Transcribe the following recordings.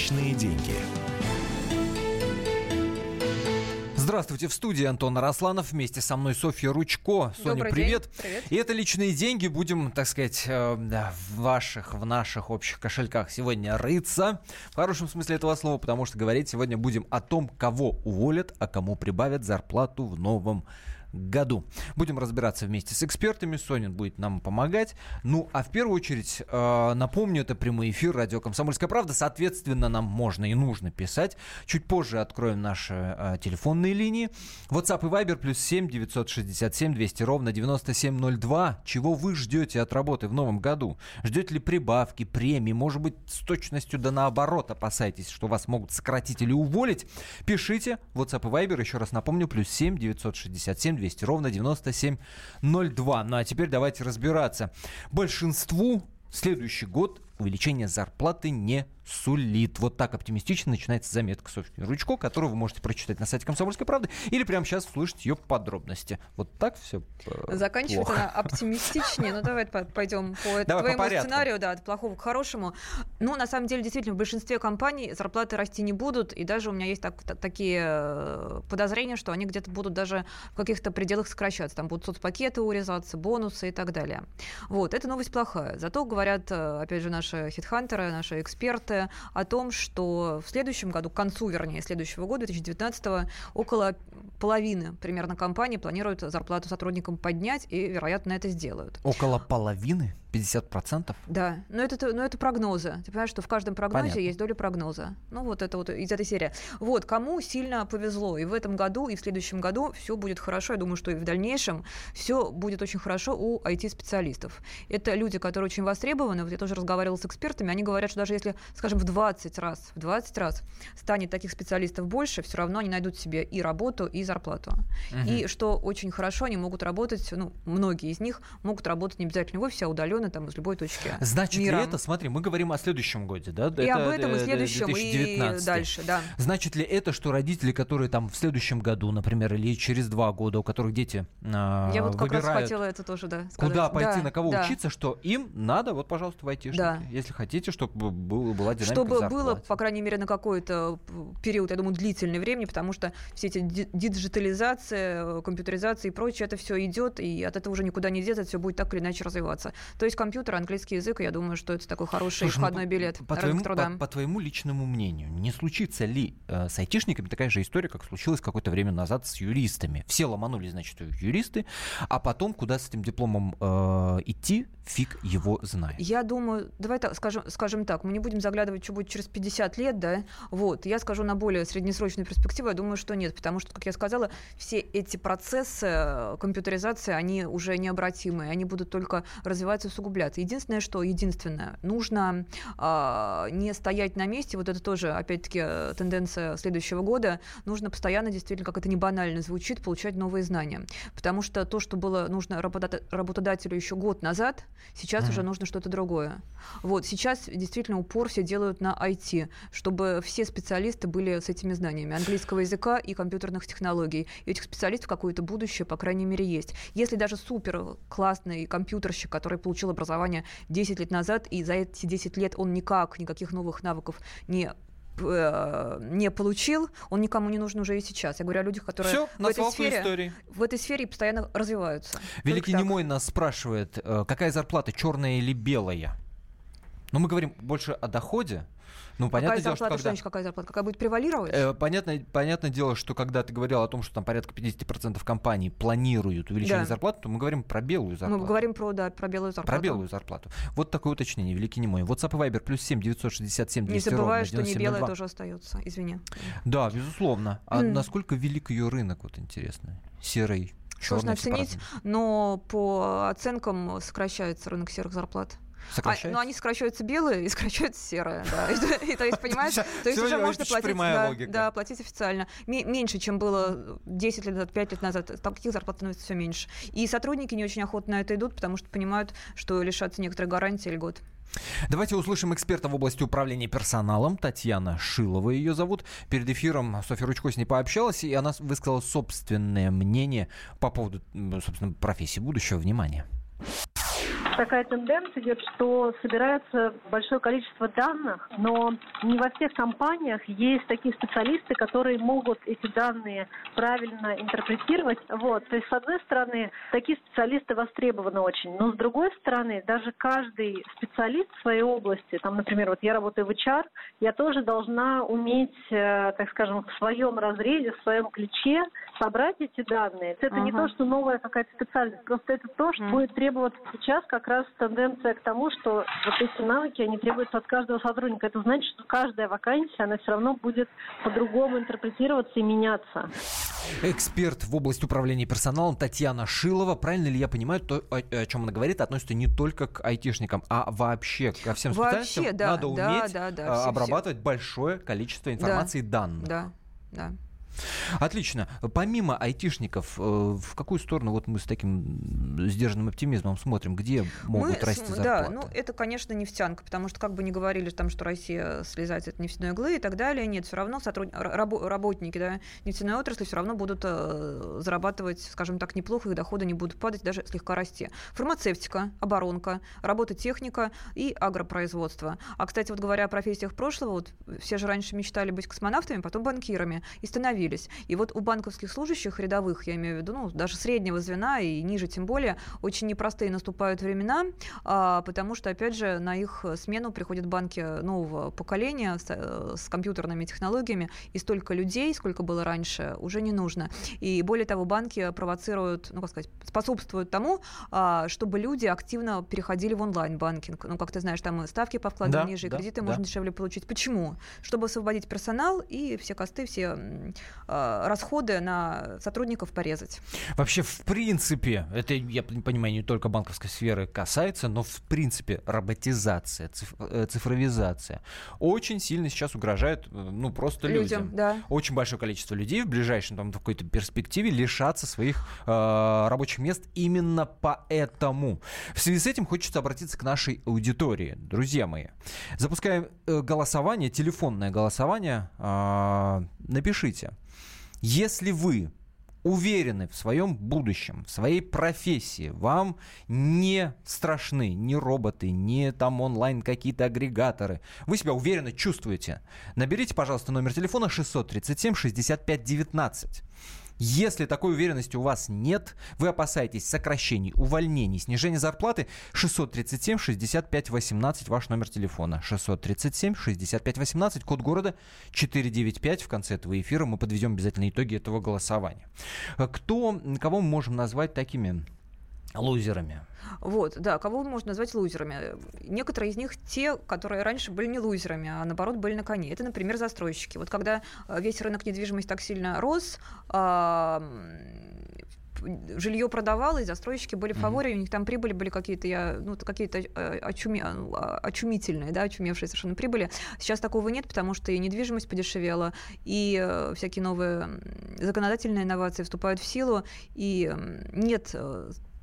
Личные деньги. Здравствуйте, в студии Антон Арасланов, вместе со мной Софья Ручко. Соня, Добрый привет. день. Привет. И это личные деньги. Будем, так сказать, э, в ваших, в наших общих кошельках сегодня рыться. В хорошем смысле этого слова, потому что говорить сегодня будем о том, кого уволят, а кому прибавят зарплату в новом году. Будем разбираться вместе с экспертами. Сонин будет нам помогать. Ну, а в первую очередь, э, напомню, это прямой эфир радио «Комсомольская правда». Соответственно, нам можно и нужно писать. Чуть позже откроем наши э, телефонные линии. WhatsApp и Viber плюс 7 967 200 ровно 9702. Чего вы ждете от работы в новом году? Ждете ли прибавки, премии? Может быть, с точностью да наоборот опасаетесь, что вас могут сократить или уволить? Пишите. WhatsApp и Viber, еще раз напомню, плюс 7 967 200 ровно 9702. Ну а теперь давайте разбираться. Большинству следующий год увеличение зарплаты не сулит. Вот так оптимистично начинается заметка Софьи Ручко, которую вы можете прочитать на сайте «Комсомольской правды» или прямо сейчас услышать ее подробности. Вот так все Заканчивается плохо. она оптимистичнее. Ну, давай по- пойдем по Давай по твоему порядку. сценарию, да, от плохого к хорошему. Ну, на самом деле, действительно, в большинстве компаний зарплаты расти не будут, и даже у меня есть так- та- такие э, подозрения, что они где-то будут даже в каких-то пределах сокращаться. Там будут соцпакеты урезаться, бонусы и так далее. Вот, это новость плохая. Зато говорят, э, опять же, наши хитхантеры, наши эксперты о том, что в следующем году, к концу, вернее, следующего года, 2019 около половины примерно компаний планируют зарплату сотрудникам поднять и, вероятно, это сделают. Около половины? 50%? Да, но это, но это прогнозы. Ты понимаешь, что в каждом прогнозе Понятно. есть доля прогноза. Ну, вот это вот из этой серии. Вот, кому сильно повезло. И в этом году, и в следующем году все будет хорошо. Я думаю, что и в дальнейшем все будет очень хорошо у IT-специалистов. Это люди, которые очень востребованы. Вот я тоже разговаривала с экспертами. Они говорят, что даже если, скажем, в 20 раз, в 20 раз станет таких специалистов больше, все равно они найдут себе и работу, и зарплату. И что очень хорошо, они могут работать, ну, многие из них могут работать не обязательно в офисе, а удаленно там из любой точки Значит мира. это, смотри, мы говорим о следующем годе, да? И об этом, и э, следующем, и 2019. дальше, да. Значит ли это, что родители, которые там в следующем году, например, или через два года, у которых дети а, Я вот как раз выбирают, хотела это тоже, да, сказать. куда пойти, Да, на кого да. учиться, что им надо, вот, пожалуйста, в айтишники, Да. если хотите, чтобы был- была динамика Чтобы в было, по крайней мере, на какой-то период, я думаю, длительный времени, потому что все эти ди- диджитализация, э, компьютеризация и прочее, это все идет, и от этого уже никуда не деться, это все будет так или иначе развиваться. То есть компьютер, английский язык, я думаю, что это такой хороший Слушай, ну, входной билет по, твоему, труда. по, по твоему личному мнению, не случится ли э, с айтишниками такая же история, как случилось какое-то время назад с юристами? Все ломанулись, значит, юристы, а потом куда с этим дипломом э, идти, фиг его знает. Я думаю, давай так, скажем, скажем так, мы не будем заглядывать, что будет через 50 лет, да, вот, я скажу на более среднесрочную перспективу, я думаю, что нет, потому что, как я сказала, все эти процессы э, компьютеризации, они уже необратимые, они будут только развиваться и усугубляться. Единственное, что, единственное, нужно а, не стоять на месте, вот это тоже, опять-таки, э, тенденция следующего года, нужно постоянно, действительно, как это не банально звучит, получать новые знания, потому что то, что было нужно работода- работодателю еще год назад, сейчас уже нужно что-то другое. Вот, сейчас действительно упор все делают на IT, чтобы все специалисты были с этими знаниями английского языка и компьютерных технологий. И у этих специалистов какое-то будущее, по крайней мере, есть. Если даже супер классный компьютерщик, который получил образование 10 лет назад, и за эти 10 лет он никак, никаких новых навыков не э, не получил, он никому не нужен уже и сейчас. Я говорю о людях, которые Всё, в, этой сфере, истории. в этой сфере постоянно развиваются. Великий Только так. Немой нас спрашивает, э, какая зарплата, черная или белая? Ну, мы говорим больше о доходе. Ну, понятное Какая дело, что зарплата, что когда... какая зарплата? Какая будет превалировать? Э, Понятно, понятное дело, что когда ты говорил о том, что там порядка 50% компаний планируют увеличение Да. зарплаты, то мы говорим про белую зарплату. Мы говорим про, да, про белую зарплату. Про белую зарплату. Вот такое уточнение, великий немой. WhatsApp и Viber плюс 7 967 200 Не забывай, что не 9702. белая тоже остается. Извини. Да, безусловно. А М. насколько велик ее рынок, вот интересно? Серый, Сложно оценить, но по оценкам сокращается рынок серых зарплат. А, Сокращается? но они сокращаются белые и сокращаются серые. Да. И, и то есть, понимаешь, то есть уже можно платить, да, да, платить официально. Ме- Меньше, чем было 10 лет назад, 5 лет назад. Таких зарплат становится все меньше. И сотрудники не очень охотно на это идут, потому что понимают, что лишатся некоторых гарантий и льгот. Давайте услышим эксперта в области управления персоналом. Татьяна Шилова ее зовут. Перед эфиром Софья Ручко с ней пообщалась, и она высказала собственное мнение по поводу, собственно, профессии будущего. Внимание. Такая тенденция идет, что собирается большое количество данных, но не во всех компаниях есть такие специалисты, которые могут эти данные правильно интерпретировать. Вот. То есть, с одной стороны, такие специалисты востребованы очень, но с другой стороны, даже каждый специалист в своей области, там, например, вот я работаю в HR, я тоже должна уметь, э, так скажем, в своем разрезе, в своем ключе собрать эти данные. Это ага. не то, что новая какая-то специальность, просто это то, что mm. будет требоваться сейчас как раз тенденция к тому, что вот эти навыки, они требуются от каждого сотрудника. Это значит, что каждая вакансия, она все равно будет по-другому интерпретироваться и меняться. Эксперт в области управления персоналом Татьяна Шилова. Правильно ли я понимаю, то, о, о чем она говорит, относится не только к айтишникам, а вообще ко всем специальностям вообще, да, надо уметь да, да, да, обрабатывать все. большое количество информации да, и данных. Да, да. Отлично. Помимо айтишников, э, в какую сторону вот мы с таким сдержанным оптимизмом смотрим, где могут мы, расти зарплаты? Да, ну это, конечно, нефтянка, потому что как бы не говорили там, что Россия слезает от нефтяной иглы и так далее, нет, все равно сотруд... работники да, нефтяной отрасли все равно будут э, зарабатывать, скажем так, неплохо, их доходы не будут падать, даже слегка расти. Фармацевтика, оборонка, работа техника и агропроизводство. А, кстати, вот говоря о профессиях прошлого, вот все же раньше мечтали быть космонавтами, потом банкирами, и становились появились. И вот у банковских служащих рядовых, я имею в виду, ну, даже среднего звена и ниже тем более, очень непростые наступают времена, а, потому что, опять же, на их смену приходят банки нового поколения с, э, с компьютерными технологиями, и столько людей, сколько было раньше, уже не нужно. И более того, банки провоцируют, ну, как сказать, способствуют тому, а, чтобы люди активно переходили в онлайн-банкинг. Ну, как ты знаешь, там ставки по вкладу да, ниже, и кредиты да. можно дешевле получить. Почему? Чтобы освободить персонал и все косты, все расходы на сотрудников порезать. Вообще, в принципе, это, я понимаю, не только банковской сферы касается, но в принципе роботизация, э, цифровизация очень сильно сейчас угрожает, э, ну, просто людям. людям. Да. Очень большое количество людей в ближайшем там, какой-то перспективе лишатся своих э, рабочих мест именно поэтому. В связи с этим хочется обратиться к нашей аудитории. Друзья мои, запускаем э, голосование, телефонное голосование. Э, напишите, если вы уверены в своем будущем, в своей профессии, вам не страшны ни роботы, ни там онлайн какие-то агрегаторы, вы себя уверенно чувствуете, наберите, пожалуйста, номер телефона 637 65 19. Если такой уверенности у вас нет, вы опасаетесь сокращений, увольнений, снижения зарплаты, 637 65 18 ваш номер телефона. 637 65 18, код города 495. В конце этого эфира мы подведем обязательно итоги этого голосования. Кто, кого мы можем назвать такими лузерами? Вот, да, кого можно назвать лузерами? Некоторые из них те, которые раньше были не лузерами, а наоборот были на коне. Это, например, застройщики. Вот когда э, весь рынок недвижимости так сильно рос, жилье продавалось, застройщики были в фаворе, mm-hmm. у них там прибыли были какие-то, я, ну, какие-то э, очуми, а, очумительные, да, очумевшие совершенно прибыли. Сейчас такого нет, потому что и недвижимость подешевела, и э, всякие новые законодательные инновации вступают в силу, и нет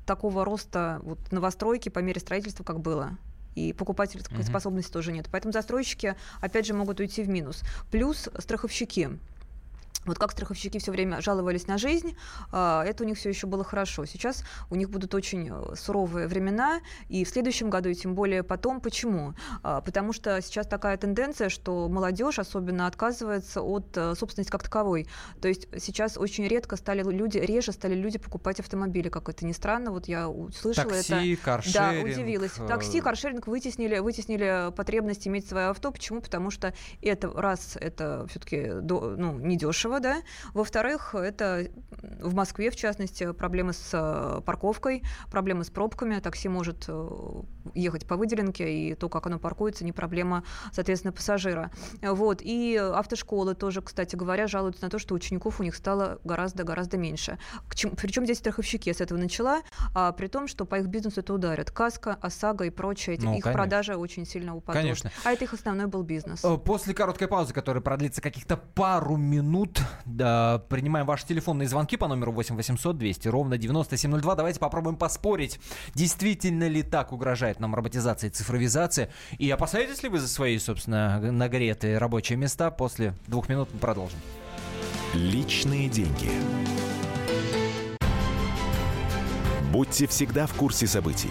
такого роста вот, новостройки по мере строительства, как было и покупательской uh-huh. способности тоже нет. Поэтому застройщики, опять же, могут уйти в минус. Плюс страховщики. Вот как страховщики все время жаловались на жизнь, а, это у них все еще было хорошо. Сейчас у них будут очень э, суровые времена, и в следующем году, и тем более потом. Почему? А, потому что сейчас такая тенденция, что молодежь особенно отказывается от э, собственности как таковой. То есть сейчас очень редко стали люди, реже стали люди покупать автомобили, как это ни странно. Вот я услышала Такси, это. Каршеринг. Да, удивилась. Такси, каршеринг вытеснили, вытеснили потребность иметь свое авто. Почему? Потому что это, раз, это все-таки ну, недешево, да. Во-вторых, это в Москве, в частности, проблемы с э, парковкой, проблемы с пробками. Такси может э, ехать по выделенке, и то, как оно паркуется, не проблема, соответственно, пассажира. Вот. И автошколы тоже, кстати говоря, жалуются на то, что учеников у них стало гораздо-гораздо меньше. Причем здесь страховщики с этого начала, а при том, что по их бизнесу это ударит. Каска, ОСАГО и прочее, ну, их конечно. продажи очень сильно упадут. Конечно. А это их основной был бизнес. Э, после короткой паузы, которая продлится каких-то пару минут, да, принимаем ваши телефонные звонки по номеру 8 800 200 ровно 9702. Давайте попробуем поспорить, действительно ли так угрожает нам роботизация и цифровизация. И опасаетесь ли вы за свои, собственно, нагретые рабочие места? После двух минут мы продолжим. Личные деньги. Будьте всегда в курсе событий.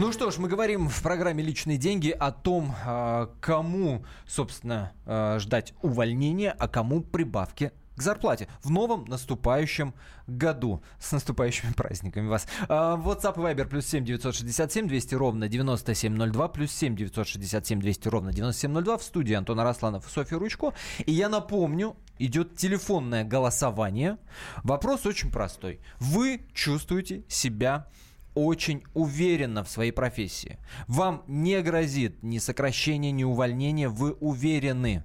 Ну что ж, мы говорим в программе «Личные деньги» о том, а, кому, собственно, а, ждать увольнения, а кому прибавки к зарплате в новом наступающем году. С наступающими праздниками вас. А, WhatsApp и Viber плюс 7 967 200 ровно 9702 плюс 7 967 200 ровно 9702 в студии Антона Росланов и Софья Ручко. И я напомню, идет телефонное голосование. Вопрос очень простой. Вы чувствуете себя очень уверенно в своей профессии. Вам не грозит ни сокращение, ни увольнение. Вы уверены.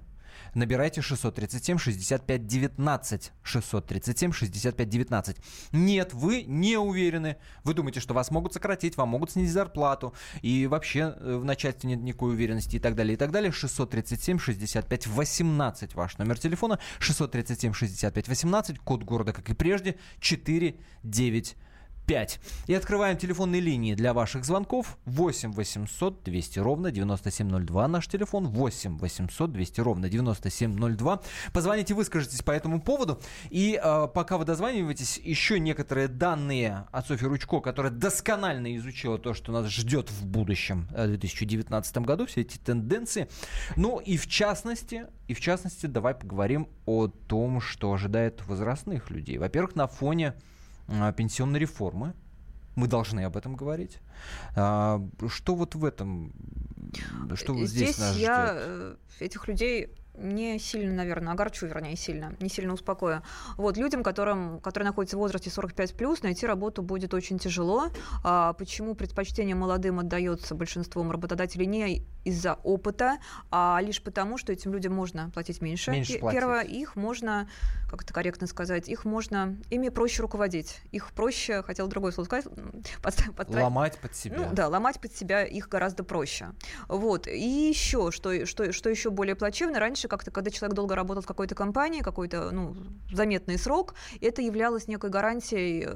Набирайте 637 65 19. 637 65 19. Нет, вы не уверены. Вы думаете, что вас могут сократить, вам могут снизить зарплату. И вообще э, в начальстве нет никакой уверенности и так далее, и так далее. 637 65 18 ваш номер телефона. 637 65 18. Код города, как и прежде, 495. 5. И открываем телефонные линии для ваших звонков 8 800 200 ровно 9702. Наш телефон 8 800 200 ровно 9702. Позвоните, выскажитесь по этому поводу. И э, пока вы дозваниваетесь, еще некоторые данные от Софьи Ручко, которая досконально изучила то, что нас ждет в будущем э, в 2019 году, все эти тенденции. Ну и в частности, и в частности, давай поговорим о том, что ожидает возрастных людей. Во-первых, на фоне пенсионной реформы. Мы должны об этом говорить. А, что вот в этом, что здесь, здесь нас я ждет? Э, этих людей не сильно, наверное, огорчу, вернее, сильно, не сильно успокою. Вот, людям, которым, которые находятся в возрасте 45+, плюс, найти работу будет очень тяжело. А, почему предпочтение молодым отдается большинством работодателей не из-за опыта, а лишь потому, что этим людям можно платить меньше. меньше платить. Первое, их можно, как это корректно сказать, их можно, ими проще руководить. Их проще, хотел другое слово сказать, под, под, ломать под себя. Ну, да, ломать под себя их гораздо проще. Вот. И еще, что, что, что еще более плачевно, раньше раньше как-то, когда человек долго работал в какой-то компании, какой-то ну, заметный срок, это являлось некой гарантией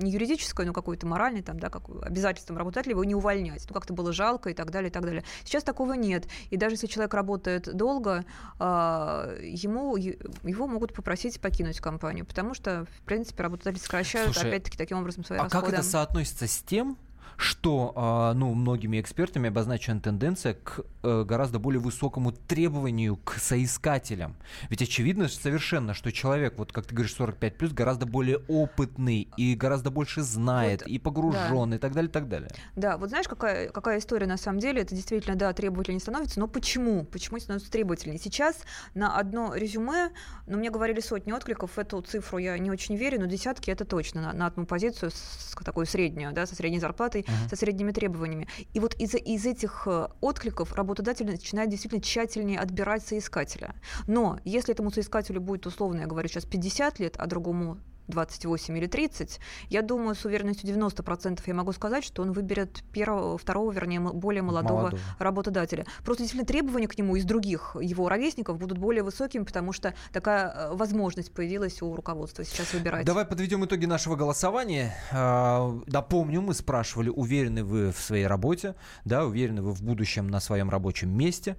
не юридической, но какой-то моральной, там, да, как обязательством работодателя его не увольнять. Ну, как-то было жалко и так далее, и так далее. Сейчас такого нет. И даже если человек работает долго, а, ему, его могут попросить покинуть компанию, потому что, в принципе, работодатели сокращают, опять-таки, таким образом свои а расходы. А как это соотносится с тем, что а, ну, многими экспертами обозначена тенденция к э, гораздо более высокому требованию к соискателям. Ведь очевидно совершенно, что человек, вот как ты говоришь, 45 плюс, гораздо более опытный и гораздо больше знает, вот, и погружен, да. и так далее, и так далее. Да, вот знаешь, какая, какая история на самом деле? Это действительно, да, требовательнее становится, но почему? Почему становится требовательнее? Сейчас на одно резюме, ну, мне говорили сотни откликов, эту цифру я не очень верю, но десятки это точно на, на одну позицию, с, такую среднюю, да, со средней зарплатой, uh-huh. со средними требованиями. И вот из, из этих э, откликов работодатель начинает действительно тщательнее отбирать соискателя. Но если этому соискателю будет, условно, я говорю сейчас 50 лет, а другому 28 или 30, я думаю, с уверенностью 90% я могу сказать, что он выберет первого, второго, вернее, более молодого, молодого работодателя. Просто действительно требования к нему из других его ровесников будут более высокими, потому что такая э, возможность появилась у руководства сейчас выбирать. Давай подведем итоги нашего голосования. А, напомню, мы спрашивали, уверены вы в своей работе, да, уверены вы в будущем на своем рабочем месте.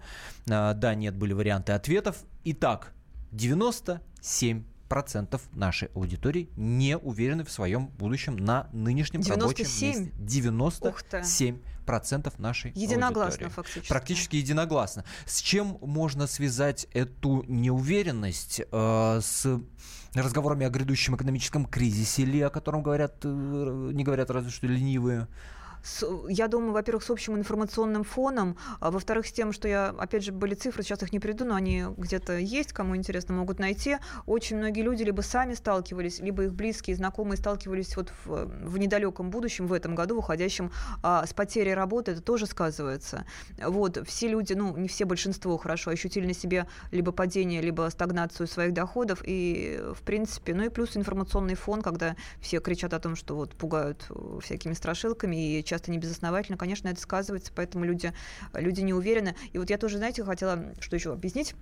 А, да, нет, были варианты ответов. Итак, 97 процентов нашей аудитории не уверены в своем будущем на нынешнем 97? рабочем месте. 97 процентов нашей единогласно аудитории. фактически. Практически единогласно. С чем можно связать эту неуверенность? Э, с разговорами о грядущем экономическом кризисе или о котором говорят, э, не говорят разве что ленивые? С, я думаю, во-первых, с общим информационным фоном, а во-вторых, с тем, что я, опять же, были цифры, сейчас их не приду, но они где-то есть, кому интересно, могут найти. Очень многие люди либо сами сталкивались, либо их близкие, знакомые сталкивались вот в, в недалеком будущем, в этом году, выходящем а, с потерей работы, это тоже сказывается. Вот, все люди, ну, не все, большинство хорошо ощутили на себе либо падение, либо стагнацию своих доходов, и, в принципе, ну и плюс информационный фон, когда все кричат о том, что вот пугают всякими страшилками, и часто не безосновательно, конечно, это сказывается, поэтому люди, люди не уверены. И вот я тоже, знаете, хотела что еще объяснить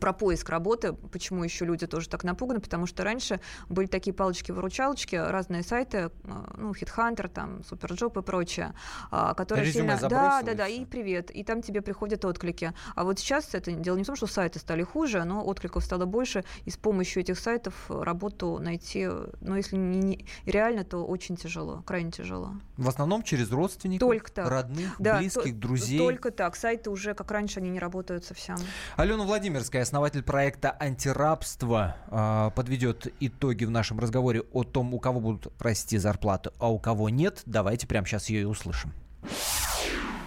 про поиск работы, почему еще люди тоже так напуганы, потому что раньше были такие палочки-выручалочки, разные сайты, э, ну, HeadHunter, там, Superjob и прочее, а, которые Резюме сильно... Да, да, да, и привет, и там тебе приходят отклики. А вот сейчас это дело не в том, что сайты стали хуже, но откликов стало больше, и с помощью этих сайтов работу найти, ну, если не, не реально, то очень тяжело, крайне тяжело. В основном через родственников, только так. родных, да, близких, то, друзей. Только так. Сайты уже, как раньше, они не работают совсем. Алена Владимирская, основатель проекта «Антирабство», а, подведет итоги в нашем разговоре о том, у кого будут расти зарплаты, а у кого нет. Давайте прямо сейчас ее и услышим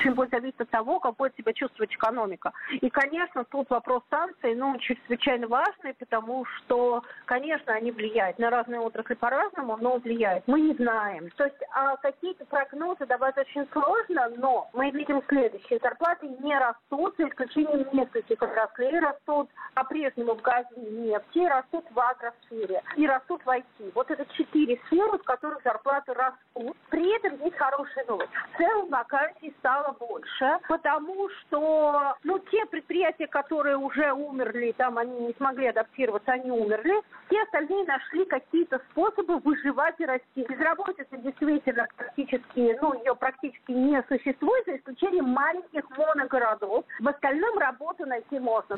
очень будет зависеть от того, как будет себя чувствовать экономика. И, конечно, тут вопрос санкций, ну, чрезвычайно важный, потому что, конечно, они влияют на разные отрасли по-разному, но влияют. Мы не знаем. То есть а какие-то прогнозы давать очень сложно, но мы видим следующее. Зарплаты не растут, за исключением нескольких отраслей растут по-прежнему в газе и нефти, растут в агросфере и растут в IT. Вот это четыре сферы, в которых зарплаты растут. При этом есть хорошая новость. В целом вакансий стало больше, потому что, ну, те предприятия, которые уже умерли, там они не смогли адаптироваться, они умерли, все остальные нашли какие-то способы выживать и расти. Безработица действительно практически, ну, ее практически не существует, за исключением маленьких моногородов. В остальном работу найти можно.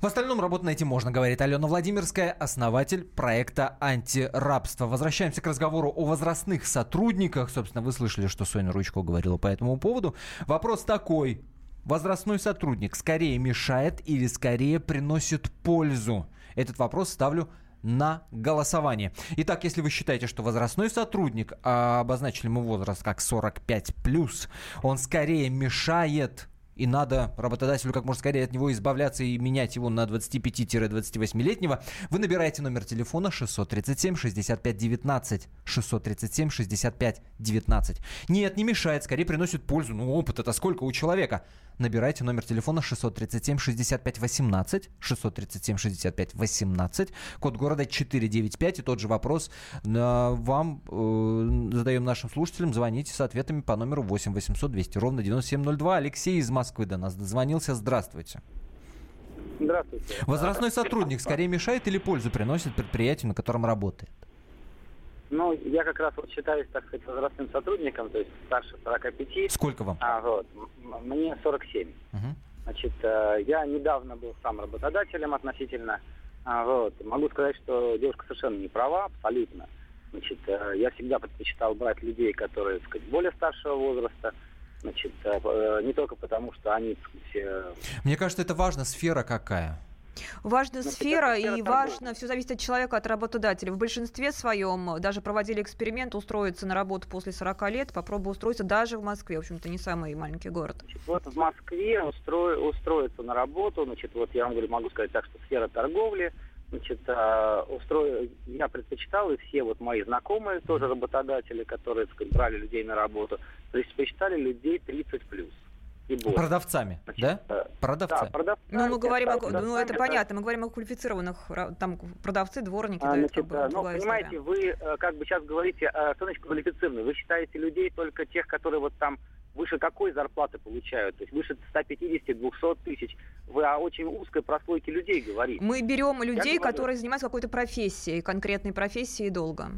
В остальном работу найти можно, говорит Алена Владимирская, основатель проекта «Антирабство». Возвращаемся к разговору о возрастных сотрудниках. Собственно, вы слышали, что Соня Ручко говорила по этому поводу. Вопрос такой. Возрастной сотрудник скорее мешает или скорее приносит пользу? Этот вопрос ставлю на голосование. Итак, если вы считаете, что возрастной сотрудник, а обозначили мы возраст как 45+, он скорее мешает и надо работодателю как можно скорее от него избавляться и менять его на 25-28-летнего, вы набираете номер телефона 637 65 19 637 65 19. Нет, не мешает, скорее приносит пользу. Ну, опыт это сколько у человека? Набирайте номер телефона 637 65 18 637 65 18, код города 495 и тот же вопрос вам э, задаем нашим слушателям. Звоните с ответами по номеру 8 800 200 ровно 9702. Алексей из Москвы до нас дозвонился. Здравствуйте. Здравствуйте. Возрастной сотрудник скорее мешает или пользу приносит предприятию, на котором работает? Ну, я как раз вот считаюсь, так сказать, возрастным сотрудником, то есть старше 45. Сколько вам? А, вот, мне 47. Угу. Значит, э, я недавно был сам работодателем относительно. А, вот, могу сказать, что девушка совершенно не права, абсолютно. Значит, э, я всегда предпочитал брать людей, которые, так сказать, более старшего возраста. Значит, э, не только потому, что они, так сказать... Мне кажется, это важно, сфера какая. Важна ну, сфера, и важно, все зависит от человека, от работодателя. В большинстве своем даже проводили эксперимент устроиться на работу после 40 лет, попробуй устроиться даже в Москве, в общем-то, не самый маленький город. Вот в Москве устро... устроиться на работу, значит, вот я вам говорю, могу сказать так, что сфера торговли, значит, а, устро... я предпочитал, и все вот мои знакомые, тоже работодатели, которые, так сказать, брали людей на работу, предпочитали людей 30+. плюс и более. Продавцами, Значит, да? Э, продавцы. Да, продавцы. Ну, мы говорим, о, ну, это понятно, мы говорим о квалифицированных, там, продавцы, дворники, а, да, значит, это ну, понимаете, история. вы э, как бы сейчас говорите, что значит квалифицированные? Вы считаете людей только тех, которые вот там выше какой зарплаты получают? То есть выше 150-200 тысяч. Вы о очень узкой прослойке людей говорите. Мы берем людей, которые занимаются какой-то профессией, конкретной профессией долго.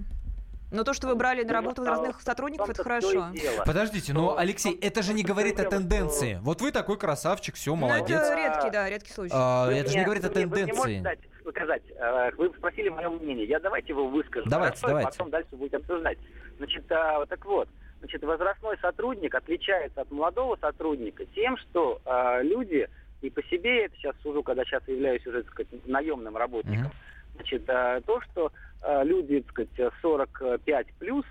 Но то, что вы брали на работу разных сотрудников, это хорошо. Подождите, но, Алексей, это же не говорит о тенденции. Вот вы такой красавчик, все, ну, молодец. это редкий, да, редкий случай. А, это же не говорит о тенденции. Сказать, э, вы спросили мое мнение, я давайте его выскажу. Давайте, Хорошо, давайте. Потом дальше будете обсуждать. Значит, а, так вот, значит, возрастной сотрудник отличается от молодого сотрудника тем, что э, люди, и по себе это сейчас сужу, когда сейчас являюсь уже, так сказать, наемным работником, mm-hmm. Значит, э, то, что Э, люди, так сказать, 45 плюс,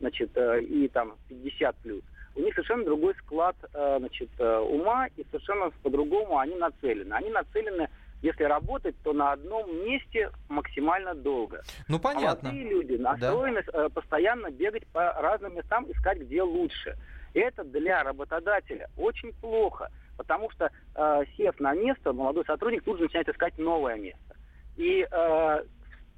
значит, э, и там 50 плюс, у них совершенно другой склад, значит, ума, и совершенно по-другому они нацелены. Они нацелены если работать, то на одном месте максимально долго. Ну, понятно. Молодые люди настроены да. постоянно бегать по разным местам, искать, где лучше. Это для работодателя очень плохо, потому что, сев на место, молодой сотрудник тут же начинает искать новое место. И э,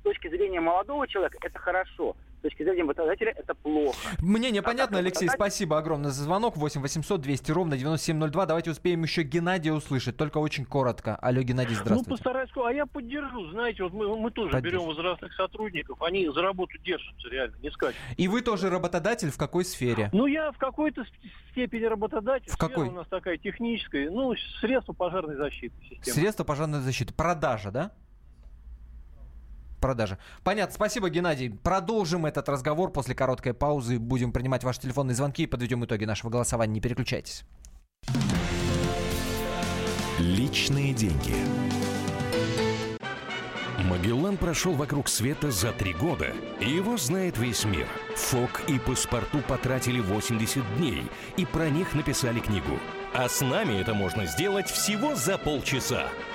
точки зрения молодого человека это хорошо. с точки зрения работодателя это плохо. Мнение А понятно, как Алексей, работодатель- спасибо огромное за звонок. 8 800 200 ровно 9702. Давайте успеем еще Геннадия услышать, только очень коротко. Алло, Геннадий, Ну, здравствуйте. постараюсь, а я поддержу. Знаете, вот мы, мы тоже Поддержите. берем возрастных сотрудников, они за работу держатся реально, не скачут. И вы тоже работодатель в какой сфере? Ну, я в какой-то с- степени работодатель. В Сфера какой? у нас такая техническая, ну, средства пожарной защиты. Система. Средства пожарной защиты. Продажа, да? Продажа. Понятно. Спасибо, Геннадий. Продолжим этот разговор после короткой паузы. Будем принимать ваши телефонные звонки и подведем итоги нашего голосования. Не переключайтесь. Личные деньги. Магеллан прошел вокруг света за три года, и его знает весь мир. Фок и паспорту потратили 80 дней, и про них написали книгу. А с нами это можно сделать всего за полчаса.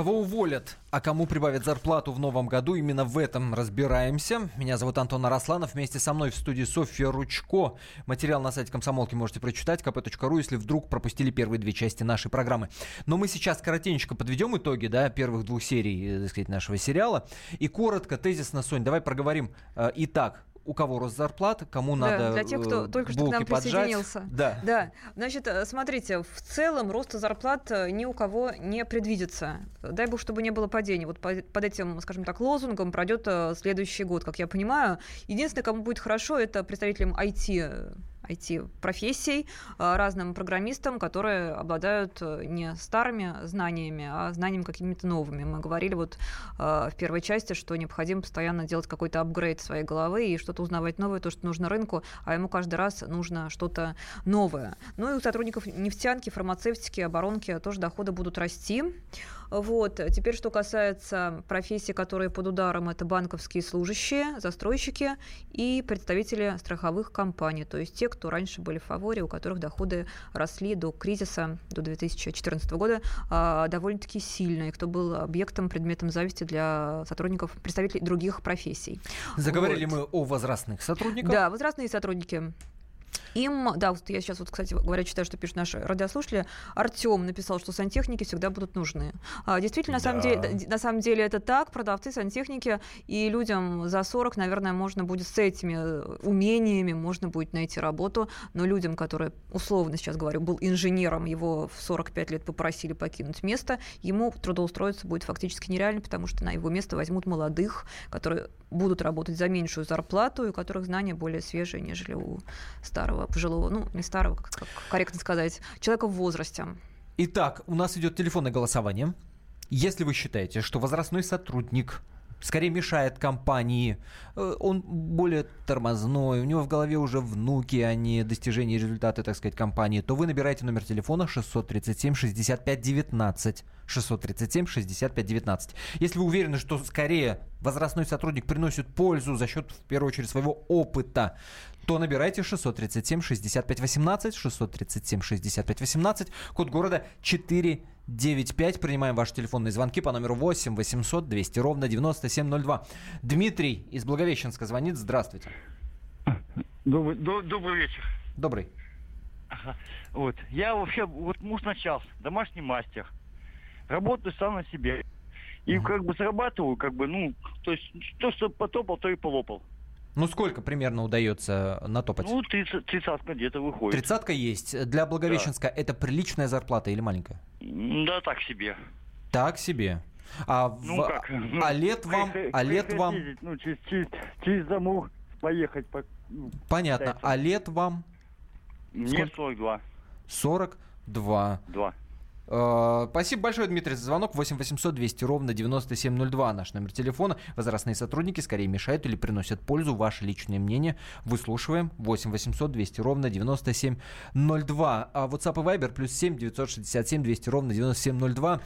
Кого уволят, а кому прибавят зарплату в новом году, именно в этом разбираемся. Меня зовут Антон Арасланов. Вместе со мной в студии Софья Ручко. Материал на сайте комсомолки можете прочитать kp.ru, если вдруг пропустили первые две части нашей программы. Но мы сейчас коротенько подведем итоги да, первых двух серий э, так сказать, нашего сериала. И коротко, тезисно, Сонь, давай проговорим. Э, Итак, у кого рост зарплат, кому Да, надо для тех, кто э, только что к нам поджать. присоединился. Да. Да, значит, э, смотрите, в целом роста зарплат э, ни у кого не предвидится. Дай бог, чтобы не было падений. Вот по- под этим, скажем так, лозунгом пройдет э, следующий год, как я понимаю. Единственное, кому будет хорошо, это представителям IT IT-профессий, э, разным программистам, которые обладают э, не старыми знаниями, а знаниями какими-то новыми. Мы говорили вот э, в первой части, что необходимо постоянно делать какой-то апгрейд своей головы и что-то узнавать новое, то, что нужно рынку, а ему каждый раз нужно что-то новое. Ну и у сотрудников нефтянки, фармацевтики, оборонки тоже доходы будут расти. Вот. Теперь, что касается профессий, которые под ударом, это банковские служащие, застройщики и представители страховых компаний, то есть те, кто раньше были в фаворе, у которых доходы росли до кризиса, до 2014 года, а, довольно-таки сильно, и кто был объектом, предметом зависти для сотрудников, представителей других профессий. Заговорили Вот. мы о возрастных сотрудниках. Да, возрастные сотрудники. Им, да, вот я сейчас вот, кстати говоря, читаю, что пишут наши радиослушатели. Артем написал, что сантехники всегда будут нужны. А, действительно, на, самом Да. деле, д- на самом деле это так. Продавцы, сантехники и людям за 40, наверное, можно будет с этими э, умениями, можно будет найти работу. Но людям, которые, условно сейчас говорю, был инженером, его в 45 лет попросили покинуть место, ему трудоустроиться будет фактически нереально, потому что на его место возьмут молодых, которые будут работать за меньшую зарплату, и у которых знания более свежие, нежели у старого, пожилого, ну, не старого, как, как корректно сказать, человека в возрасте. Итак, у нас идет телефонное голосование. Если вы считаете, что возрастной сотрудник скорее мешает компании, э, он более тормозной, у него в голове уже внуки, а не достижения и результаты, так сказать, компании, то вы набираете номер телефона 637-65-19. 637-65-19. Если вы уверены, что скорее возрастной сотрудник приносит пользу за счет, в первую очередь, своего опыта, то набирайте 637-65-18, 637-65-18, код города 495. Принимаем ваши телефонные звонки по номеру 8 800 200 ровно 9702. Дмитрий из Благовещенска звонит. Здравствуйте. Добрый, до- добрый вечер. Добрый. Ага. Вот. Я вообще, вот муж начался, домашний мастер. Работаю сам на себе. И Мгм. как бы зарабатываю, как бы, ну, то есть, то, что потопал, то и полопал. Ну, сколько примерно удается натопать? Ну, тридцатка где-то выходит. Тридцатка есть. Для Благовещенска да. это приличная зарплата или маленькая? Да, так себе. Так себе. А, ну, в... как? Ну, а лет вам... А лет вам... Ну, через, через, через замок поехать. По... Ну, Понятно. Китайцам. А лет вам? Мне Сколько? 42. 42. 2. Спасибо большое, Дмитрий, за звонок. 8 800 200 ровно 9702 наш номер телефона. Возрастные сотрудники скорее мешают или приносят пользу. Ваше личное мнение выслушиваем. 8 800 200 ровно 9702. А WhatsApp и Viber плюс 7 967 200 ровно 9702.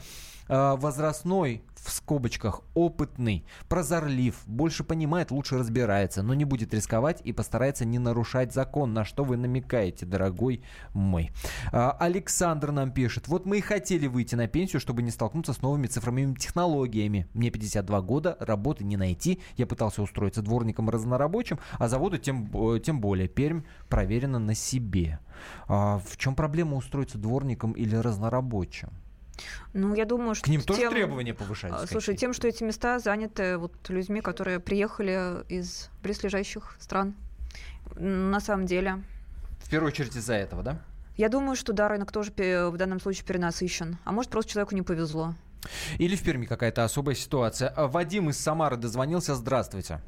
Э, возрастной в скобочках опытный, прозорлив, больше понимает, лучше разбирается, но не будет рисковать и постарается не нарушать закон. На что вы намекаете, дорогой мой? А, Александр нам пишет. Вот мы и хотели выйти на пенсию, чтобы не столкнуться с новыми цифровыми технологиями. Мне 52 года, работы не найти. Я пытался устроиться дворником разнорабочим, а заводу тем, э, тем более. Пермь проверена на себе. А в чем проблема устроиться дворником или разнорабочим? Ну, я думаю, что... К ним тоже тем- требования повышаются? А, Слушай, какие-то? тем, что эти места заняты вот людьми, которые приехали из близлежащих стран. На самом деле. В первую очередь из-за этого, да? Я думаю, что да, рынок тоже в данном случае перенасыщен. А может, просто человеку не повезло. Или в Перми какая-то особая ситуация? Вадим из Самары дозвонился. Здравствуйте.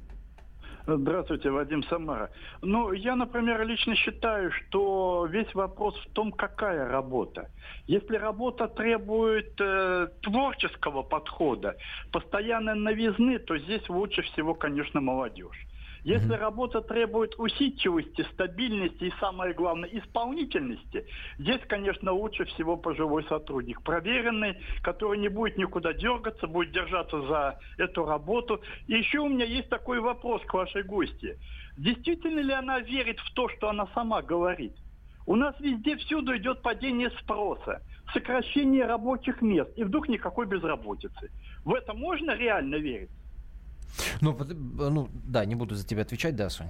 Здравствуйте, Вадим Самара. Ну, я, например, лично считаю, что весь вопрос в том, какая работа. Если работа требует э, творческого подхода, постоянной новизны, то здесь лучше всего, конечно, молодежь. Если Мгм. работа требует усидчивости, стабильности и, самое главное, исполнительности, здесь, конечно, лучше всего пожилой сотрудник. Проверенный, который не будет никуда дергаться, будет держаться за эту работу. И еще у меня есть такой вопрос к вашей гости. Действительно ли она верит в то, что она сама говорит? У нас везде всюду идет падение спроса, сокращение рабочих мест, и вдруг никакой безработицы. В это можно реально верить? Ну, ну, да, не буду за тебя отвечать, да, Сонь?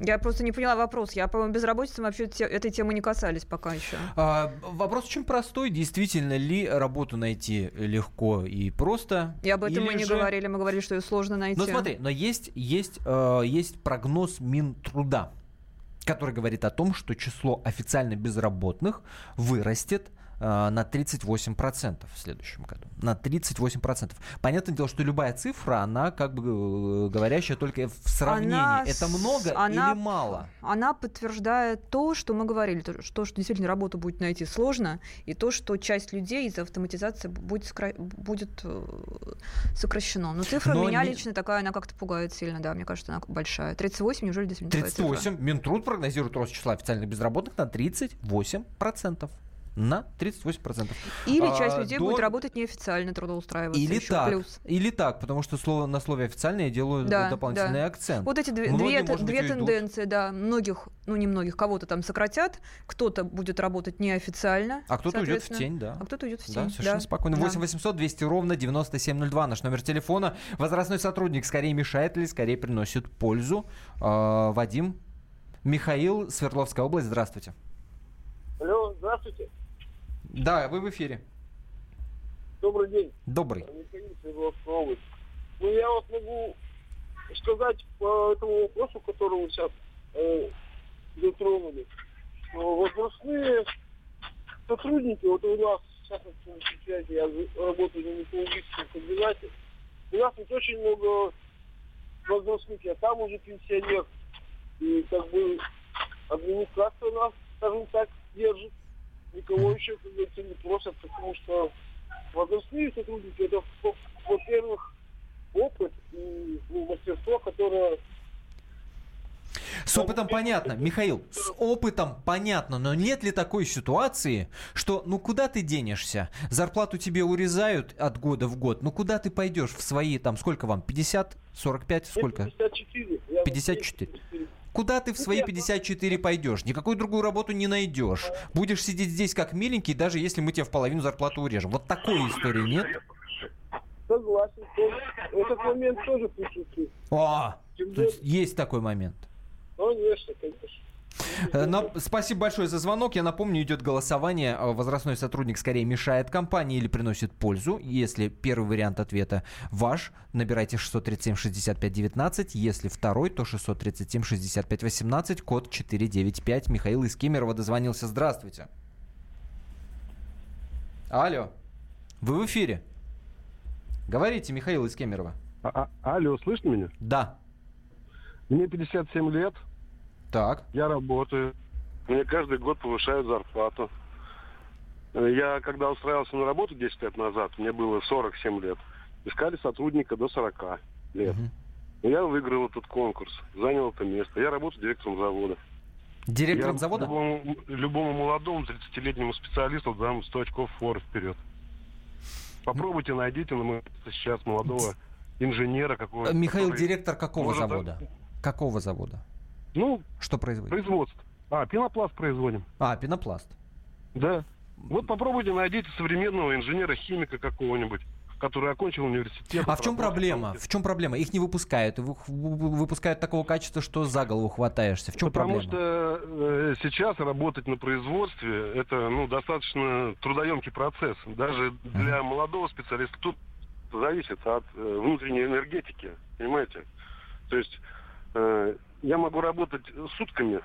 Я просто не поняла вопрос. Я, по-моему, безработицы вообще те- этой темы не касались пока еще. А, вопрос очень простой. Действительно ли работу найти легко и просто? И об этом мы не же- говорили. Мы говорили, что ее сложно найти. Ну смотри, но есть, есть, э, есть прогноз Минтруда, который говорит о том, что число официально безработных вырастет на 38% в следующем году. На 38%. Понятное дело, что любая цифра, она как бы э, говорящая только в сравнении. Она Это много она или мало? Она подтверждает то, что мы говорили, то, что, что действительно работу будет найти сложно, и то, что часть людей из-за автоматизации будет, скра- будет э, сокращено. Но цифра Но меня не- лично такая, она как-то пугает сильно, да, мне кажется, она большая. 38, неужели действительно такая цифра? 38. Минтруд прогнозирует рост числа официальных безработных на 38%. На 38%. Или А, часть людей до- будет работать неофициально, трудоустраиваться. Или еще так, плюс. или так, потому что слово, на слове официально я делаю Да, дополнительный да. акцент. Вот эти две, Многие, две, быть, две тенденции, да, многих, ну не многих, кого-то там сократят, кто-то будет работать неофициально. А кто-то уйдет в тень, да. А кто-то уйдет в тень. Да, совершенно спокойно. Да. 8 800 200 ровно 9702 наш номер телефона. Возрастной сотрудник скорее мешает или скорее приносит пользу? А, Вадим, Михаил, Свердловская область, здравствуйте. Алло, здравствуйте. Да, вы в эфире. Добрый день. Добрый. Михаил Свердловская область. Ну, я вот могу сказать по этому вопросу, который вы сейчас э, затронули. что Возрастные сотрудники, вот у нас, частности, на предприятии, я работаю на металлургическом комбинате, у нас вот очень много возрастных, я там уже пенсионер, и как бы администрация нас, скажем так, держит. Никого еще, как говорится, не просят, потому что возрастные сотрудники, это, во- во-первых, опыт и ну, мастерство, которое С опытом понятно, Михаил, с опытом понятно, но нет ли такой ситуации, что ну куда ты денешься? Зарплату тебе урезают от года в год, ну куда ты пойдешь в свои, там сколько вам, 50, 45, сколько? 54. Я 54. Куда ты в свои 54 пойдешь? Никакую другую работу не найдешь. Будешь сидеть здесь как миленький, даже если мы тебе в половину зарплату урежем. Вот такой истории нет? Согласен. Этот момент тоже присутствует. О, Тем тут более, есть такой момент. конечно, конечно. Э, на- Спасибо большое за звонок. Я напомню, идет голосование. Э, Возрастной сотрудник скорее мешает компании или приносит пользу. Если первый вариант ответа ваш, набирайте 637-65-19. Если второй, то 637-65-18, код 495. Михаил из Кемерово дозвонился. Здравствуйте. Алло. Вы в эфире. Говорите, Михаил из Кемерово. А- а- алло, слышно меня? Да. Мне 57 лет, Так. я работаю. Мне каждый год повышают зарплату. Я, когда устраивался на работу 10 лет назад, мне было 47 лет. Искали сотрудника до 40 лет. И Я выиграл этот конкурс, занял это место. Я работаю директором завода. Директором Я завода? Любому, любому молодому 30-летнему специалисту дам 100 очков фор вперед. Попробуйте, найдите на сейчас молодого инженера какого-то. Михаил, который директор какого завода? Какого завода? Ну, Что производит? производство. А, пенопласт производим. А, пенопласт. Да. Вот попробуйте, найдите современного инженера-химика какого-нибудь, который окончил университет. А в чем проблема? В чем проблема? Их не выпускают. Вы- вы- Выпускают такого качества, что за голову хватаешься. В чем Потому проблема? что э, сейчас работать на производстве это ну, достаточно трудоемкий процесс. Даже для молодого специалиста тут зависит от э, внутренней энергетики, понимаете? То есть э, я могу работать сутками,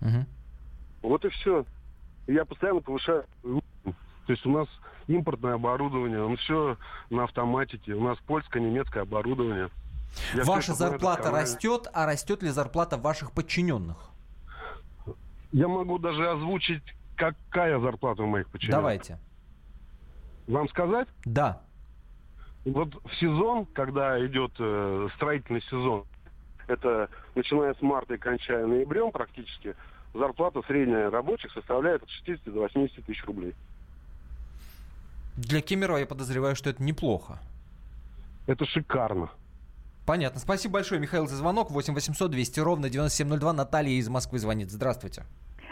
Мгм. вот и все. Я постоянно повышаю. То есть у нас импортное оборудование, он все на автоматике. У нас польское, немецкое оборудование. Я Ваша знаю зарплата растет, а растет ли зарплата ваших подчиненных? Я могу даже озвучить, какая зарплата у моих подчиненных. Давайте. Вам сказать? Да. Вот в сезон, когда идет э, строительный сезон, это начиная с марта и кончая ноябрем практически, зарплата средняя рабочих составляет от 60 до 80 тысяч рублей. Для Кемерово я подозреваю, что это неплохо. Это шикарно. Понятно. Спасибо большое, Михаил, за звонок. 8 800 200 ровно 9702. Наталья из Москвы звонит. Здравствуйте.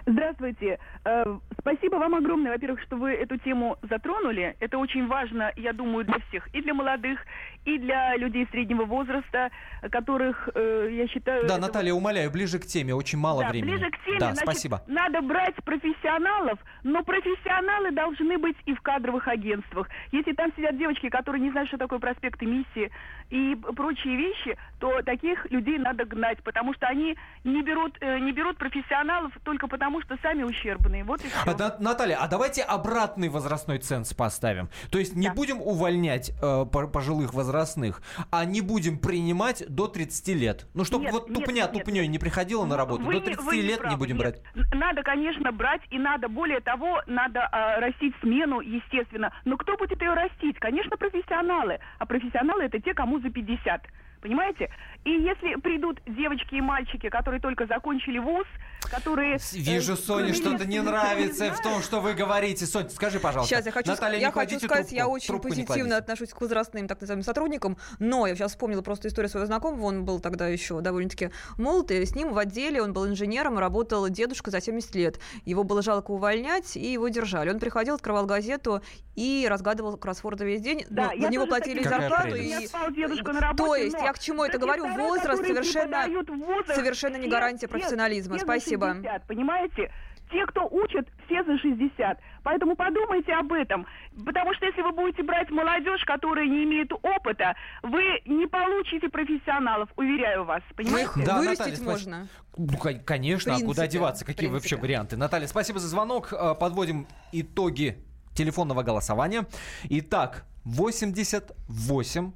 Здравствуйте. Э, Спасибо вам огромное, во-первых, что вы эту тему затронули. Это очень важно, я думаю, для всех. И для молодых, и для людей среднего возраста, которых, э, я считаю... Да, это Наталья, умоляю, ближе к теме. Очень мало да, времени. ближе к теме, Да, значит, спасибо. надо брать профессионалов, но профессионалы должны быть и в кадровых агентствах. Если там сидят девочки, которые не знают, что такое проспект эмиссии и прочие вещи, то таких людей надо гнать, потому что они не берут, э, не берут профессионалов только потому, что сами ущербные. Вот и все. А, да, Наталья, а давайте обратный возрастной ценз поставим. То есть не будем увольнять э, по- пожилых возрастных, а не будем принимать до 30 лет. Ну, чтобы Нет, вот нет, тупня нет. тупней не приходила на работу. Вы до не- 30 вы не лет не правы, будем нет. брать. Надо, конечно, брать, и надо, более того, надо а, растить смену, естественно. Но кто будет ее растить? Конечно, профессионалы. А профессионалы это те, кому за 50. Понимаете? И если придут девочки и мальчики, которые только закончили вуз, которые... э, Вижу, Соне кроме что-то не нравится в том, что вы говорите. Соня, скажи, пожалуйста. Сейчас я хочу, Наталья, я не хочу сказать, трубку, я очень позитивно отношусь к возрастным так называемым сотрудникам, но я сейчас вспомнила просто историю своего знакомого, он был тогда еще довольно-таки молод, и с ним в отделе, он был инженером, работал дедушка за 70 лет. Его было жалко увольнять, и его держали. Он приходил, открывал газету и разгадывал кроссворды весь день. Да, Ну, я на него платили зарплату. И... спал дедушка на работе, То есть, но я к чему это говорю? Профессора, Возраст совершенно, преподают в вузах, совершенно не все- гарантия все- профессионализма. все за Спасибо. 60, понимаете? Те, кто учат, все за 60. Поэтому подумайте об этом. Потому что если вы будете брать молодежь, которая не имеет опыта, вы не получите профессионалов, уверяю вас. Понимаете? Да, Вырастить Наталья, можно. Ну, кон- конечно, В а куда принципе, деваться? Какие вообще принципе. варианты? Наталья, спасибо за звонок. Э, Подводим итоги телефонного голосования. Итак, 88%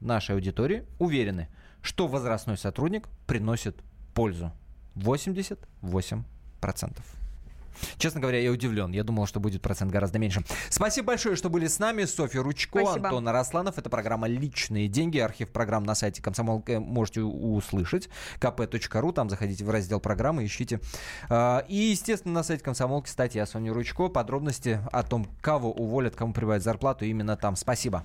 нашей аудитории уверены, что возрастной сотрудник приносит пользу. 88%. Честно говоря, я удивлен. Я думал, что будет процент гораздо меньше. Спасибо большое, что были с нами. Софья Ручко, Спасибо. Антон Арасланов. Это программа «Личные деньги». Архив программ на сайте комсомолка можете у- услышать. kp.ru. Там заходите в раздел программы, ищите. А, И, естественно, на сайте комсомолки статья Сони Ручко. Подробности о том, кого уволят, кому прибавят зарплату именно там. Спасибо.